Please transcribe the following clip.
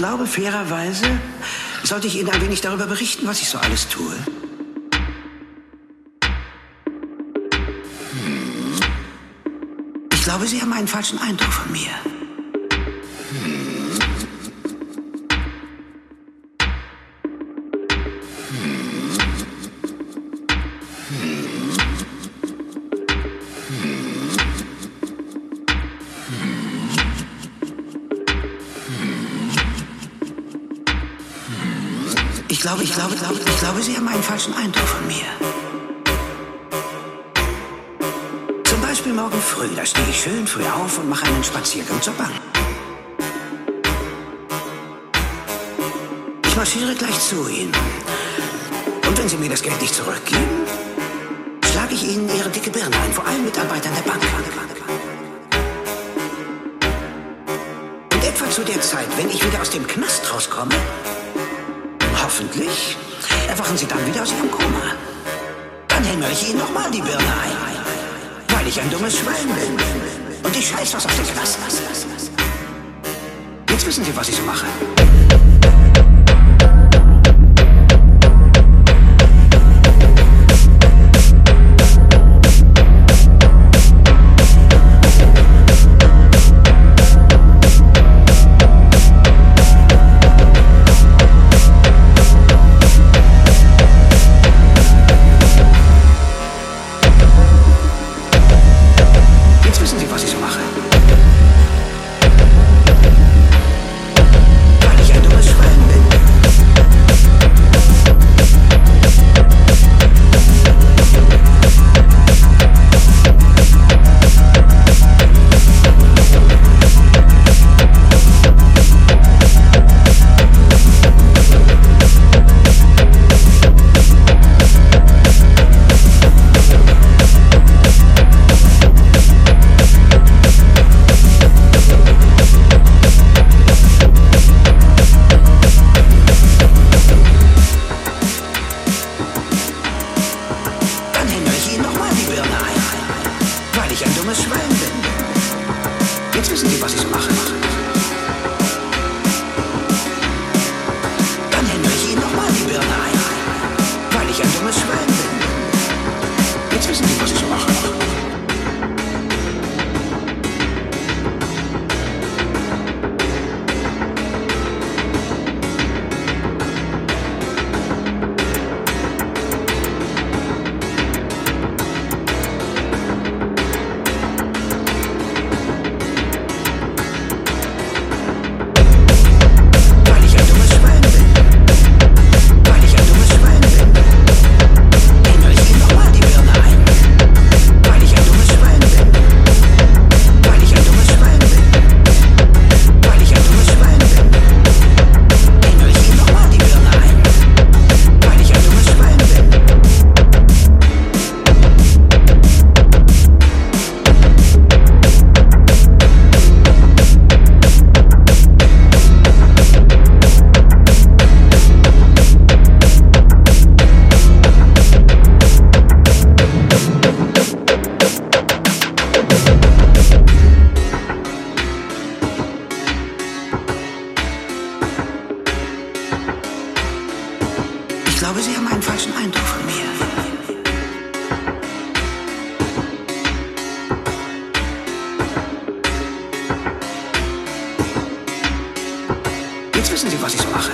glaube, fairerweise sollte ich Ihnen ein wenig darüber berichten, was ich so alles tue. Ich glaube, Sie haben einen falschen Eindruck von mir. Ich glaube, ich glaube, glaube, ich glaube, Sie haben einen falschen Eindruck von mir. Zum Beispiel morgen früh, da stehe ich schön früh auf und mache einen Spaziergang zur Bank. Ich marschiere gleich zu Ihnen. Und wenn Sie mir das Geld nicht zurückgeben, schlage ich Ihnen Ihre dicke Birne ein, vor allen Mitarbeitern der Bank. Und etwa zu der Zeit, wenn ich wieder aus dem Knast rauskomme, hoffentlich, erwachen Sie dann wieder aus Ihrem Koma. Dann hämmere ich Ihnen nochmal die Birne ein, weil ich ein dummes Schwein bin. Und ich scheiß was auf den Knast. Jetzt wissen Sie, was ich so mache. Ein, weil glaube, Sie haben einen falschen Eindruck von mir. Jetzt wissen Sie, was ich so mache.